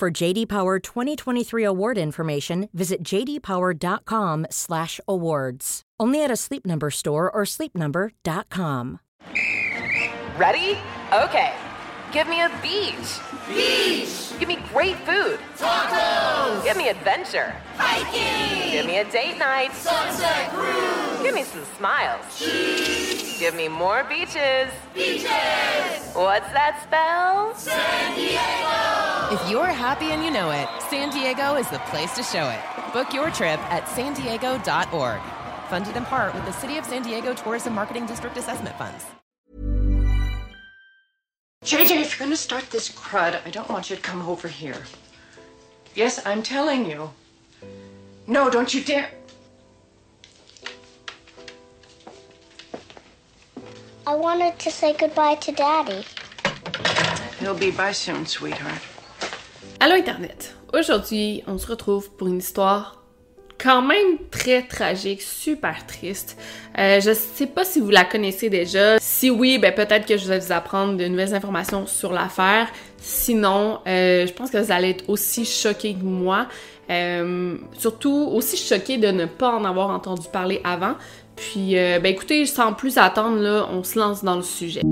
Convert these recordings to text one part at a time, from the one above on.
For JD Power 2023 award information, visit jdpower.com/awards. Only at a Sleep Number store or sleepnumber.com. Ready? Okay. Give me a beach. Beach. Give me great food. Tacos. Give me adventure. Hiking. Give me a date night. Sunset cruise. Give me some smiles. Cheese. Give me more beaches. Beaches. What's that spell? San Diego. If you're happy and you know it, San Diego is the place to show it. Book your trip at san diego.org. Funded in part with the City of San Diego Tourism Marketing District Assessment Funds. JJ, if you're going to start this crud, I don't want you to come over here. Yes, I'm telling you. No, don't you dare. I wanted to say goodbye to Daddy. He'll be by soon, sweetheart. Allô Internet! Aujourd'hui, on se retrouve pour une histoire quand même très tragique, super triste. Euh, je sais pas si vous la connaissez déjà. Si oui, ben peut-être que je vais vous apprendre de nouvelles informations sur l'affaire. Sinon, euh, je pense que vous allez être aussi choqués que moi. Euh, surtout aussi choqués de ne pas en avoir entendu parler avant. Puis, euh, ben écoutez, sans plus attendre, là, on se lance dans le sujet.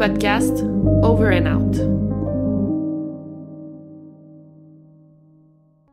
Podcast Over and Out.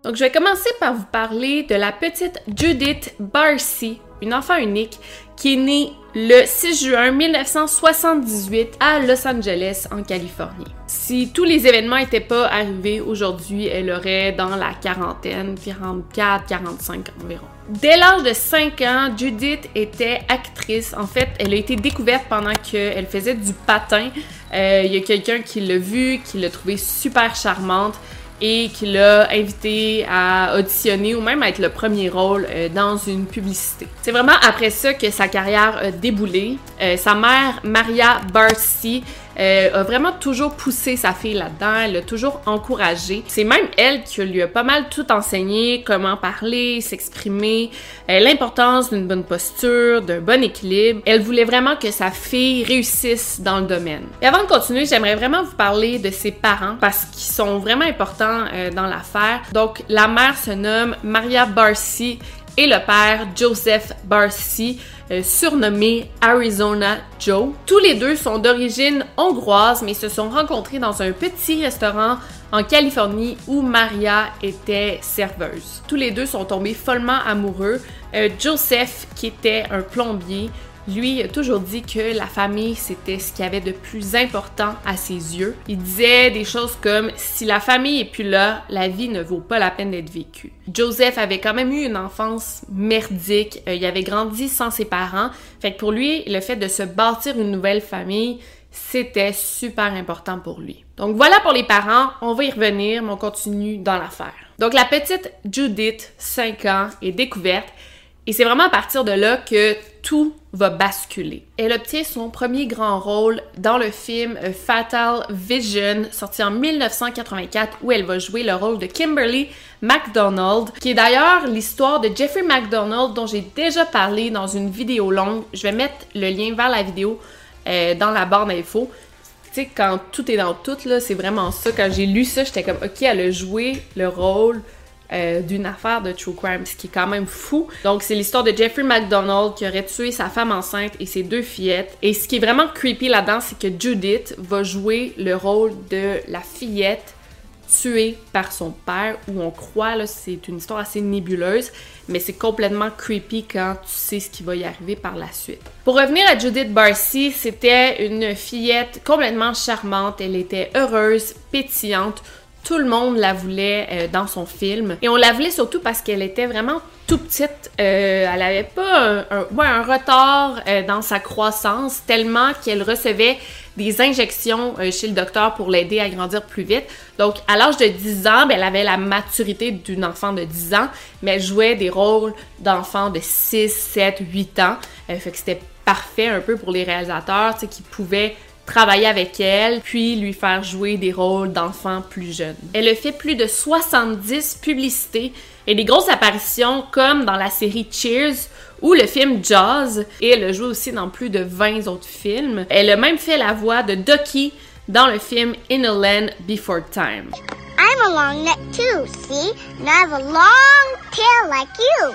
Donc, je vais commencer par vous parler de la petite Judith Barcy, une enfant unique qui est née le 6 juin 1978 à Los Angeles, en Californie. Si tous les événements n'étaient pas arrivés aujourd'hui, elle aurait dans la quarantaine, 44, 45 environ. Dès l'âge de 5 ans, Judith était actrice. En fait, elle a été découverte pendant qu'elle faisait du patin. Euh, Il y a quelqu'un qui l'a vue, qui l'a trouvée super charmante et qui l'a invité à auditionner ou même à être le premier rôle euh, dans une publicité. C'est vraiment après ça que sa carrière a déboulé. Euh, sa mère, Maria Barcy, euh, a vraiment toujours poussé sa fille là-dedans, elle l'a toujours encouragée. C'est même elle qui lui a pas mal tout enseigné, comment parler, s'exprimer, euh, l'importance d'une bonne posture, d'un bon équilibre. Elle voulait vraiment que sa fille réussisse dans le domaine. Et avant de continuer, j'aimerais vraiment vous parler de ses parents parce qu'ils sont vraiment importants euh, dans l'affaire. Donc, la mère se nomme Maria Barcy et le père Joseph Barcy, euh, surnommé Arizona Joe. Tous les deux sont d'origine hongroise, mais se sont rencontrés dans un petit restaurant en Californie où Maria était serveuse. Tous les deux sont tombés follement amoureux. Euh, Joseph, qui était un plombier, lui a toujours dit que la famille, c'était ce qu'il y avait de plus important à ses yeux. Il disait des choses comme si la famille est plus là, la vie ne vaut pas la peine d'être vécue. Joseph avait quand même eu une enfance merdique. Euh, il avait grandi sans ses parents. Fait que pour lui, le fait de se bâtir une nouvelle famille, c'était super important pour lui. Donc voilà pour les parents, on va y revenir, mais on continue dans l'affaire. Donc la petite Judith, 5 ans, est découverte et c'est vraiment à partir de là que tout va basculer. Elle obtient son premier grand rôle dans le film Fatal Vision, sorti en 1984, où elle va jouer le rôle de Kimberly McDonald, qui est d'ailleurs l'histoire de Jeffrey McDonald dont j'ai déjà parlé dans une vidéo longue. Je vais mettre le lien vers la vidéo euh, dans la barre d'infos. Tu sais, quand tout est dans tout, là, c'est vraiment ça. Quand j'ai lu ça, j'étais comme, ok, elle a joué le rôle euh, d'une affaire de true crime, ce qui est quand même fou. Donc, c'est l'histoire de Jeffrey McDonald qui aurait tué sa femme enceinte et ses deux fillettes. Et ce qui est vraiment creepy là-dedans, c'est que Judith va jouer le rôle de la fillette tué par son père, où on croit, là, c'est une histoire assez nébuleuse, mais c'est complètement creepy quand tu sais ce qui va y arriver par la suite. Pour revenir à Judith Barcy, c'était une fillette complètement charmante, elle était heureuse, pétillante, tout le monde la voulait euh, dans son film. Et on la voulait surtout parce qu'elle était vraiment tout petite. Euh, elle avait pas un, un retard euh, dans sa croissance, tellement qu'elle recevait des injections chez le docteur pour l'aider à grandir plus vite. Donc, à l'âge de 10 ans, ben, elle avait la maturité d'une enfant de 10 ans, mais elle jouait des rôles d'enfants de 6, 7, 8 ans. fait que c'était parfait un peu pour les réalisateurs, tu sais, qui pouvaient travailler avec elle, puis lui faire jouer des rôles d'enfants plus jeunes. Elle a fait plus de 70 publicités et des grosses apparitions comme dans la série Cheers ou le film Jaws et elle a joué aussi dans plus de 20 autres films. Elle a même fait la voix de Ducky dans le film In a Land Before Time. I'm a long neck too, see? And I have a long tail like you.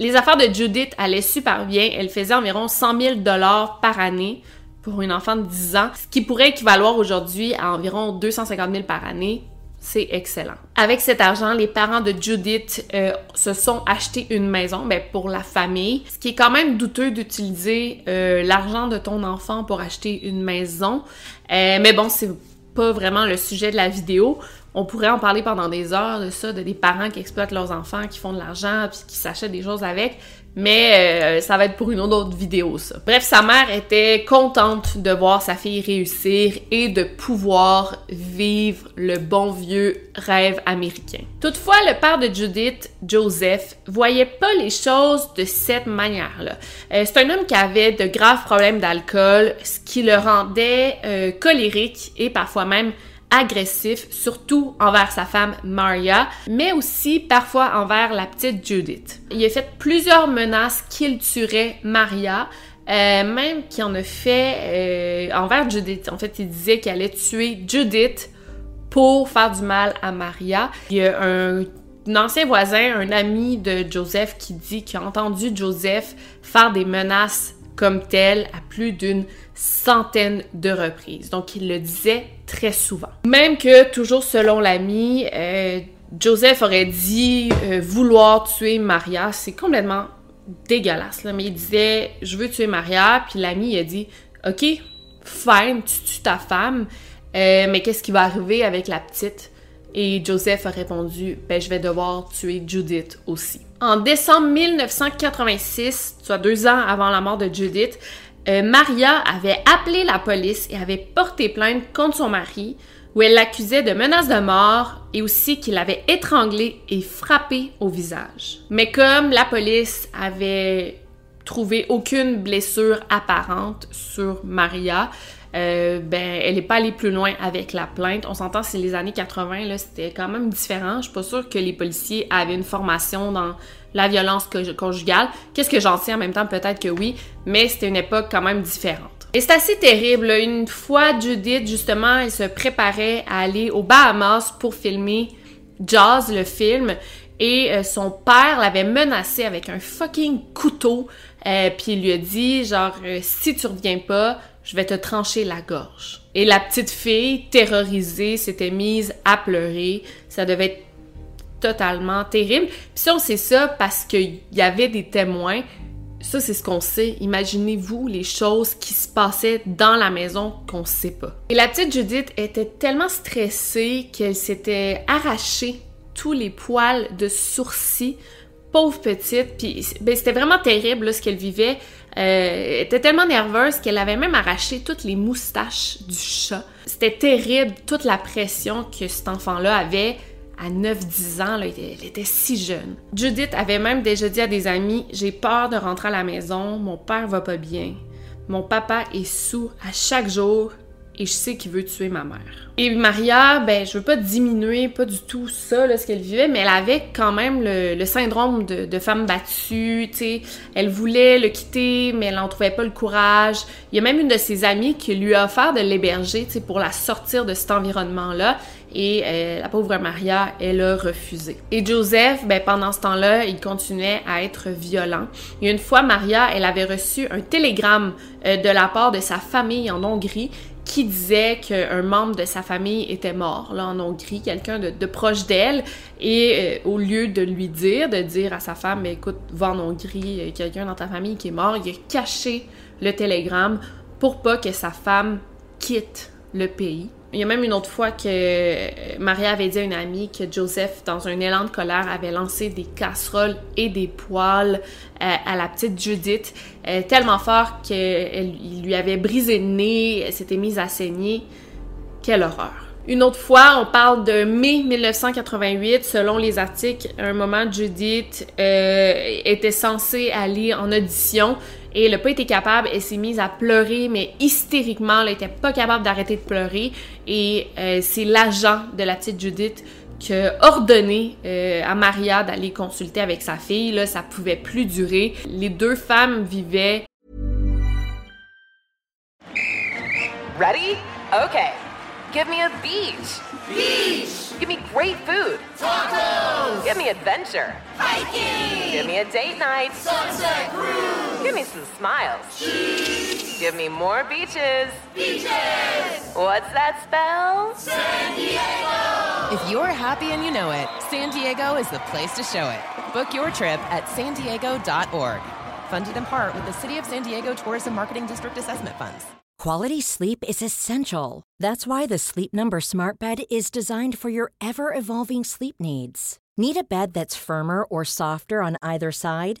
Les affaires de Judith allaient super bien. Elle faisait environ 100 000 dollars par année pour une enfant de 10 ans, ce qui pourrait équivaloir aujourd'hui à environ 250 000 par année. C'est excellent. Avec cet argent, les parents de Judith euh, se sont achetés une maison ben, pour la famille, ce qui est quand même douteux d'utiliser euh, l'argent de ton enfant pour acheter une maison. Euh, mais bon, c'est pas vraiment le sujet de la vidéo. On pourrait en parler pendant des heures de ça, de des parents qui exploitent leurs enfants, qui font de l'argent, puis qui s'achètent des choses avec. Mais euh, ça va être pour une autre vidéo, ça. Bref, sa mère était contente de voir sa fille réussir et de pouvoir vivre le bon vieux rêve américain. Toutefois, le père de Judith, Joseph, voyait pas les choses de cette manière-là. Euh, c'est un homme qui avait de graves problèmes d'alcool, ce qui le rendait euh, colérique et parfois même agressif, surtout envers sa femme Maria, mais aussi parfois envers la petite Judith. Il a fait plusieurs menaces qu'il tuerait Maria, euh, même qu'il en a fait euh, envers Judith. En fait, il disait qu'il allait tuer Judith pour faire du mal à Maria. Il y a un, un ancien voisin, un ami de Joseph, qui dit qu'il a entendu Joseph faire des menaces comme telles à plus d'une centaine de reprises. Donc, il le disait très souvent. Même que, toujours selon l'ami, euh, Joseph aurait dit euh, vouloir tuer Maria. C'est complètement dégueulasse. Mais il disait, je veux tuer Maria. Puis l'ami, a dit, OK, fine, tu tues ta femme. Euh, mais qu'est-ce qui va arriver avec la petite? Et Joseph a répondu, ben, je vais devoir tuer Judith aussi. En décembre 1986, soit deux ans avant la mort de Judith, euh, Maria avait appelé la police et avait porté plainte contre son mari, où elle l'accusait de menaces de mort et aussi qu'il avait étranglé et frappé au visage. Mais comme la police avait trouvé aucune blessure apparente sur Maria, euh, ben, elle n'est pas allée plus loin avec la plainte. On s'entend, c'est les années 80, là, c'était quand même différent. Je suis pas sûre que les policiers avaient une formation dans la violence conjugale. Qu'est-ce que j'en sais? En même temps? Peut-être que oui, mais c'était une époque quand même différente. Et c'est assez terrible. Une fois, Judith, justement, elle se préparait à aller aux Bahamas pour filmer Jazz, le film, et euh, son père l'avait menacé avec un fucking couteau, euh, puis il lui a dit, genre, euh, si tu reviens pas, je vais te trancher la gorge. Et la petite fille, terrorisée, s'était mise à pleurer. Ça devait être totalement terrible. Puis ça, on sait ça parce qu'il y avait des témoins. Ça, c'est ce qu'on sait. Imaginez-vous les choses qui se passaient dans la maison qu'on sait pas. Et la petite Judith était tellement stressée qu'elle s'était arrachée tous les poils de sourcils. Pauvre petite. Puis ben, c'était vraiment terrible ce qu'elle vivait. Euh, elle était tellement nerveuse qu'elle avait même arraché toutes les moustaches du chat. C'était terrible toute la pression que cet enfant-là avait à 9-10 ans, elle, était, si jeune. Judith avait même déjà dit à des amis J'ai peur de rentrer à la maison, mon père va pas bien. Mon papa est sous à chaque jour et je sais qu'il veut tuer ma mère. Et Maria, ben, je veux pas diminuer, pas du tout ça, là, ce qu'elle vivait, mais elle avait quand même le, syndrome de, femme battue, tu sais. Elle voulait le quitter, mais elle n'en trouvait pas le courage. Il y a même une de ses amies qui lui a offert de l'héberger, tu sais, pour la sortir de cet environnement-là. Et euh, la pauvre Maria, elle a refusé. Et Joseph, ben, pendant ce temps-là, il continuait à être violent. Et une fois, Maria, elle avait reçu un télégramme euh, de la part de sa famille en Hongrie qui disait qu'un membre de sa famille était mort là en Hongrie, quelqu'un de, proche d'elle, et euh, au lieu de lui dire, de dire à sa femme, écoute, va en Hongrie, quelqu'un dans ta famille qui est mort, il a caché le télégramme pour pas que sa femme quitte le pays. Il y a même une autre fois que euh, Maria avait dit à une amie que Joseph, dans un élan de colère, avait lancé des casseroles et des poêles euh, à la petite Judith, euh, tellement fort qu'il lui avait brisé le nez, elle s'était mise à saigner. Quelle horreur. Une autre fois, on parle de mai 1988. Selon les articles, à un moment, Judith était censée aller en audition et elle n'a pas été capable, elle s'est mise à pleurer, mais hystériquement, elle n'était pas capable d'arrêter de pleurer. Et euh, c'est l'agent de la petite Judith qui a ordonné euh, à Maria d'aller consulter avec sa fille. Là, ça pouvait plus durer. Les deux femmes vivaient. Ready? Okay. Give me a beach. Beach. Give me great food. Tacos. Give me adventure. Hiking. Give me a date night. Sunset cruise. Give me some smiles. Cheese. Give me more beaches. Beaches. What's that spell? San Diego. If you're happy and you know it, San Diego is the place to show it. Book your trip at san diego.org. Funded in part with the City of San Diego Tourism Marketing District Assessment Funds. Quality sleep is essential. That's why the Sleep Number Smart Bed is designed for your ever evolving sleep needs. Need a bed that's firmer or softer on either side?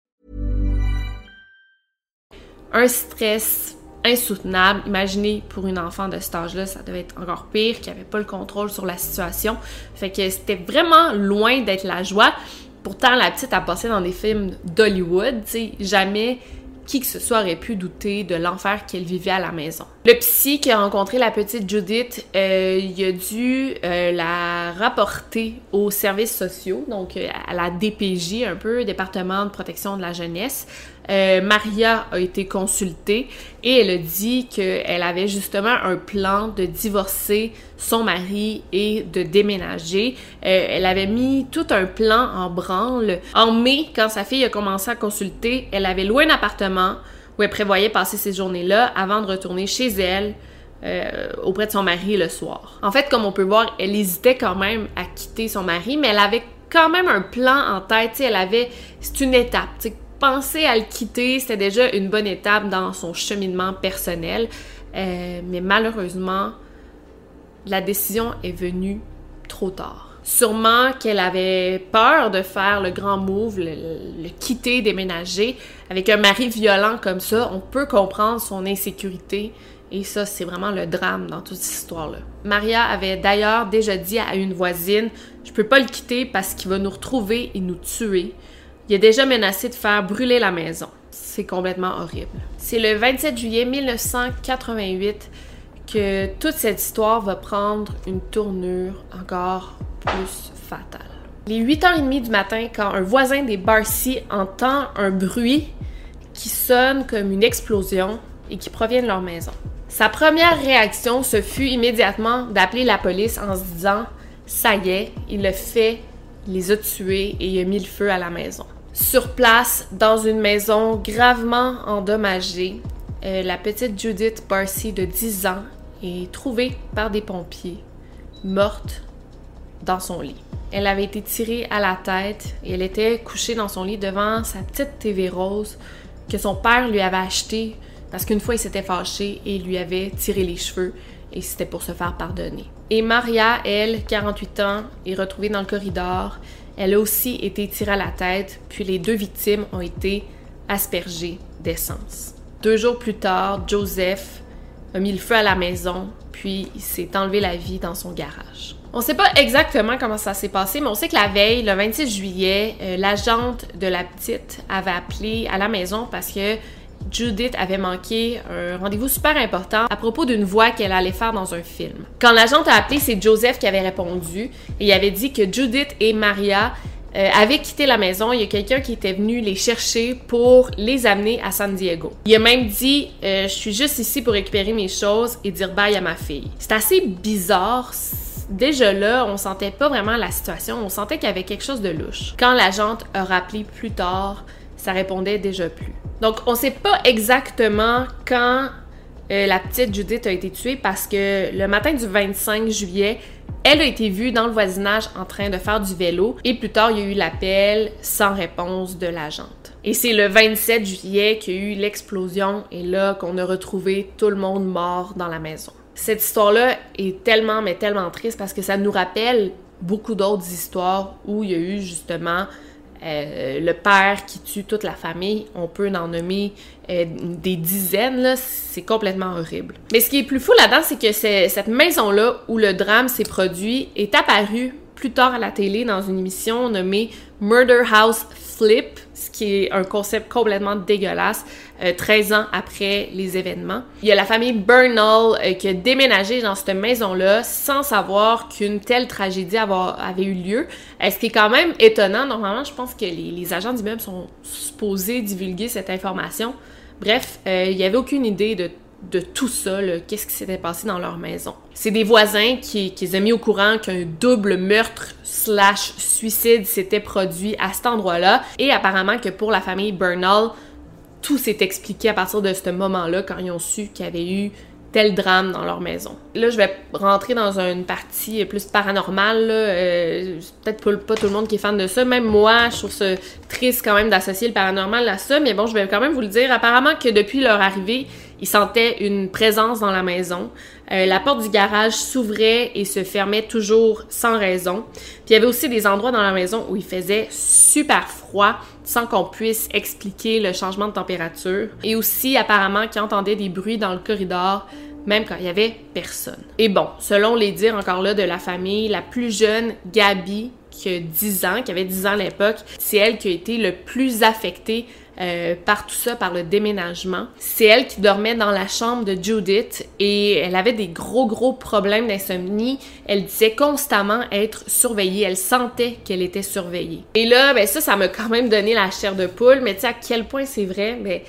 Un stress insoutenable. Imaginez pour une enfant de cet âge-là, ça devait être encore pire, qui avait pas le contrôle sur la situation. Fait que c'était vraiment loin d'être la joie. Pourtant, la petite a passé dans des films d'Hollywood, tu jamais qui que ce soit aurait pu douter de l'enfer qu'elle vivait à la maison. Le psy qui a rencontré la petite Judith, euh, il a dû euh, la rapporter aux services sociaux, donc euh, à la DPJ, un peu, département de protection de la jeunesse. Euh, Maria a été consultée et elle a dit qu'elle avait justement un plan de divorcer son mari et de déménager. Euh, elle avait mis tout un plan en branle. En mai, quand sa fille a commencé à consulter, elle avait loué un appartement où elle prévoyait passer ces journées-là avant de retourner chez elle. Euh, auprès de son mari le soir. En fait, comme on peut voir, elle hésitait quand même à quitter son mari, mais elle avait quand même un plan en tête. elle avait, c'est une étape penser à le quitter, c'était déjà une bonne étape dans son cheminement personnel. Euh, mais malheureusement, la décision est venue trop tard. Sûrement qu'elle avait peur de faire le grand move, le, quitter, déménager. Avec un mari violent comme ça, on peut comprendre son insécurité. Et ça, c'est vraiment le drame dans toute cette histoire-là. Maria avait d'ailleurs déjà dit à une voisine Je peux pas le quitter parce qu'il va nous retrouver et nous tuer. Il a déjà menacé de faire brûler la maison. C'est complètement horrible. C'est le 27 juillet 1988 que toute cette histoire va prendre une tournure encore plus fatale. Les 8h30 du matin, quand un voisin des Barcy entend un bruit qui sonne comme une explosion et qui provient de leur maison. Sa première réaction, ce fut immédiatement d'appeler la police en se disant Ça y est, il le fait les a tués et il a mis le feu à la maison. Sur place, dans une maison gravement endommagée, euh, la petite Judith Barcy de 10 ans est trouvée par des pompiers, morte dans son lit. Elle avait été tirée à la tête et elle était couchée dans son lit devant sa petite TV rose que son père lui avait achetée parce qu'une fois il s'était fâché et lui avait tiré les cheveux et c'était pour se faire pardonner. Et Maria, elle, 48 ans, est retrouvée dans le corridor. Elle a aussi été tirée à la tête, puis les deux victimes ont été aspergées d'essence. Deux jours plus tard, Joseph a mis le feu à la maison, puis il s'est enlevé la vie dans son garage. On ne sait pas exactement comment ça s'est passé, mais on sait que la veille, le 26 juillet, euh, l'agente de la petite avait appelé à la maison parce que Judith avait manqué un rendez-vous super important à propos d'une voix qu'elle allait faire dans un film. Quand l'agent a appelé, c'est Joseph qui avait répondu et il avait dit que Judith et Maria euh, avaient quitté la maison. Il y a quelqu'un qui était venu les chercher pour les amener à San Diego. Il a même dit euh, Je suis juste ici pour récupérer mes choses et dire bye à ma fille. C'est assez bizarre déjà là, on sentait pas vraiment la situation, on sentait qu'il y avait quelque chose de louche. Quand l'agente a rappelé plus tard, ça répondait déjà plus. Donc, on sait pas exactement quand euh, la petite Judith a été tuée parce que le matin du 25 juillet, elle a été vue dans le voisinage en train de faire du vélo et plus tard, il y a eu l'appel sans réponse de l'agente. Et c'est le 27 juillet qu'il y a eu l'explosion et là qu'on a retrouvé tout le monde mort dans la maison. Cette histoire-là est tellement, mais tellement triste parce que ça nous rappelle beaucoup d'autres histoires où il y a eu justement euh, le père qui tue toute la famille, on peut en nommer euh, des dizaines, c'est complètement horrible. Mais ce qui est plus fou là-dedans, c'est que cette maison-là où le drame s'est produit est apparue plus tard à la télé dans une émission nommée Murder House Flip, ce qui est un concept complètement dégueulasse, 13 euh, ans après les événements. Il y a la famille Bernal euh, qui a déménagé dans cette maison-là sans savoir qu'une telle tragédie avait eu lieu. Euh, ce qui est quand même étonnant. Normalement, je pense que les, les agents d'immeubles sont supposés divulguer cette information. Bref, il n'y avait aucune idée de de tout ça, qu'est-ce qui s'était passé dans leur maison. C'est des voisins qui, les ont mis au courant qu'un double meurtre slash suicide s'était produit à cet endroit-là. Et apparemment que pour la famille Bernal, tout s'est expliqué à partir de ce moment-là quand ils ont su qu'il y avait eu tel drame dans leur maison. Là, je vais rentrer dans une partie plus paranormale. Euh, Peut-être pas, tout le monde qui est fan de ça. Même moi, je trouve ça triste quand même d'associer le paranormal à ça. Mais bon, je vais quand même vous le dire. Apparemment que depuis leur arrivée, ils sentaient une présence dans la maison. Euh, la porte du garage s'ouvrait et se fermait toujours sans raison. Puis il y avait aussi des endroits dans la maison où il faisait super froid sans qu'on puisse expliquer le changement de température. Et aussi apparemment qu'ils entendaient des bruits dans le corridor même quand il y avait personne. Et bon, selon les dires encore là de la famille, la plus jeune, Gabi, qui a 10 ans, qui avait 10 ans à l'époque, c'est elle qui a été le plus affectée euh, par tout ça, par le déménagement. C'est elle qui dormait dans la chambre de Judith et elle avait des gros, gros problèmes d'insomnie. Elle disait constamment être surveillée. Elle sentait qu'elle était surveillée. Et là, ben ça, ça m'a quand même donné la chair de poule. Mais tu sais à quel point c'est vrai? Ben,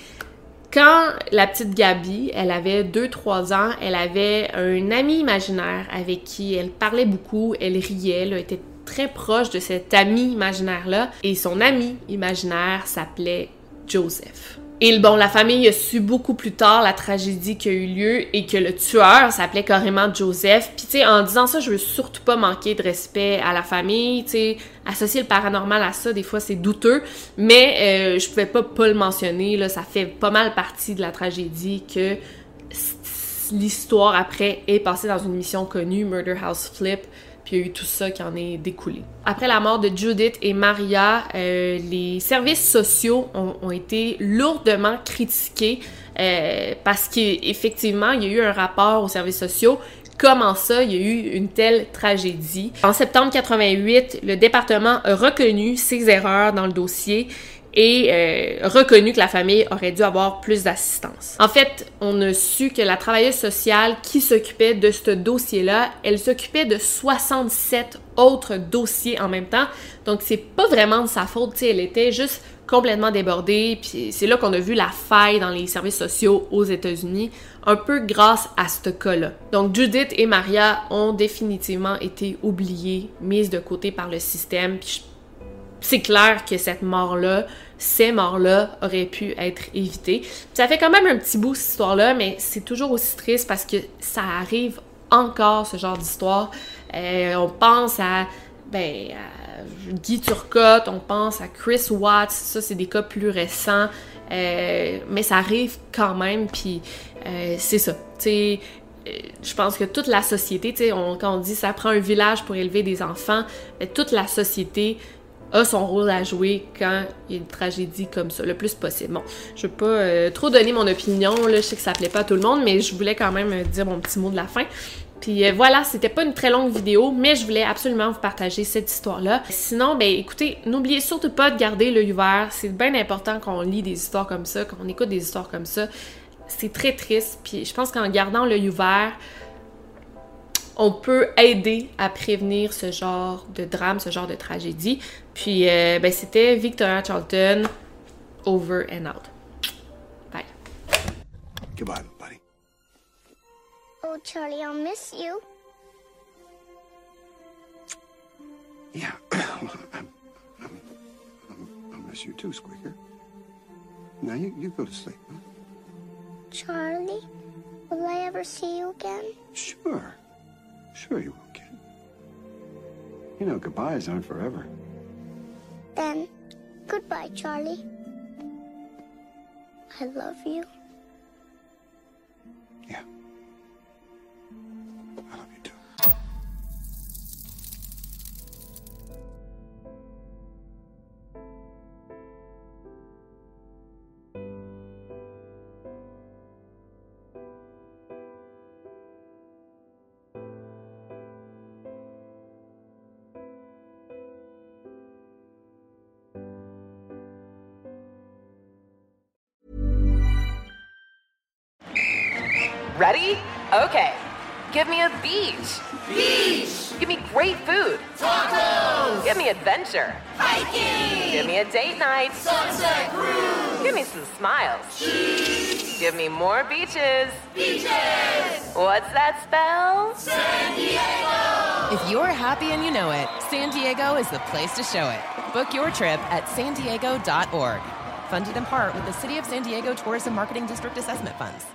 quand la petite Gabi, elle avait 2-3 ans, elle avait un ami imaginaire avec qui elle parlait beaucoup, elle riait, elle était très proche de cet ami imaginaire-là. Et son ami imaginaire s'appelait Joseph. Et bon, la famille a su beaucoup plus tard la tragédie qui a eu lieu et que le tueur s'appelait carrément Joseph. Puis tu sais, en disant ça, je veux surtout pas manquer de respect à la famille. Tu sais, associer le paranormal à ça, des fois c'est douteux, mais euh, je pouvais pas pas le mentionner. Là, ça fait pas mal partie de la tragédie que l'histoire après est passée dans une émission connue, Murder House Flip puis il y a eu tout ça qui en est découlé. Après la mort de Judith et Maria, euh, les services sociaux ont, été lourdement critiqués euh, parce qu'effectivement, il y a eu un rapport aux services sociaux comment ça, il y a eu une telle tragédie. En septembre 88, le département a reconnu ses erreurs dans le dossier et euh, reconnu que la famille aurait dû avoir plus d'assistance. En fait, on a su que la travailleuse sociale qui s'occupait de ce dossier-là, elle s'occupait de 67 autres dossiers en même temps. Donc c'est pas vraiment de sa faute, elle était juste complètement débordée, puis c'est là qu'on a vu la faille dans les services sociaux aux États-Unis, un peu grâce à ce cas-là. Donc Judith et Maria ont définitivement été oubliées, mises de côté par le système, puis c'est clair que cette mort-là, ces morts-là auraient pu être évitées. Ça fait quand même un petit bout cette histoire-là, mais c'est toujours aussi triste parce que ça arrive encore ce genre d'histoire. Euh, on pense à, ben, Guy Turcotte, on pense à Chris Watts, ça c'est des cas plus récents, euh, mais ça arrive quand même, puis euh, c'est ça. Tu je pense que toute la société, sais, quand on dit ça prend un village pour élever des enfants, mais toute la société a son rôle à jouer quand il y a une tragédie comme ça, le plus possible. Bon, je veux pas euh, trop donner mon opinion, là, je sais que ça plaît pas à tout le monde, mais je voulais quand même dire mon petit mot de la fin. Puis euh, voilà, c'était pas une très longue vidéo, mais je voulais absolument vous partager cette histoire-là. Sinon, ben écoutez, n'oubliez surtout pas de garder l'œil ouvert. C'est bien important qu'on lit des histoires comme ça, qu'on écoute des histoires comme ça. C'est très triste. Puis je pense qu'en gardant l'œil ouvert, on peut aider à prévenir ce genre de drame, ce genre de tragédie. Puis euh, ben, c'était Victoria Charlton, over and out. Bye. Goodbye, buddy. Oh, Charlie, I'll miss you. Yeah, I'm, I'm, I'm, I'll miss you too, Squeaker. Now you, you go to sleep. Huh? Charlie, will I ever see you again? Sure. Sure you will, kid. You know, goodbyes aren't forever. Then, goodbye, Charlie. I love you. Ready? Okay. Give me a beach. Beach. Give me great food. Tacos. Give me adventure. Hiking. Give me a date night. Sunset cruise. Give me some smiles. Cheese. Give me more beaches. Beaches. What's that spell? San Diego. If you're happy and you know it, San Diego is the place to show it. Book your trip at san diego.org. funded in part with the City of San Diego Tourism Marketing District Assessment Funds.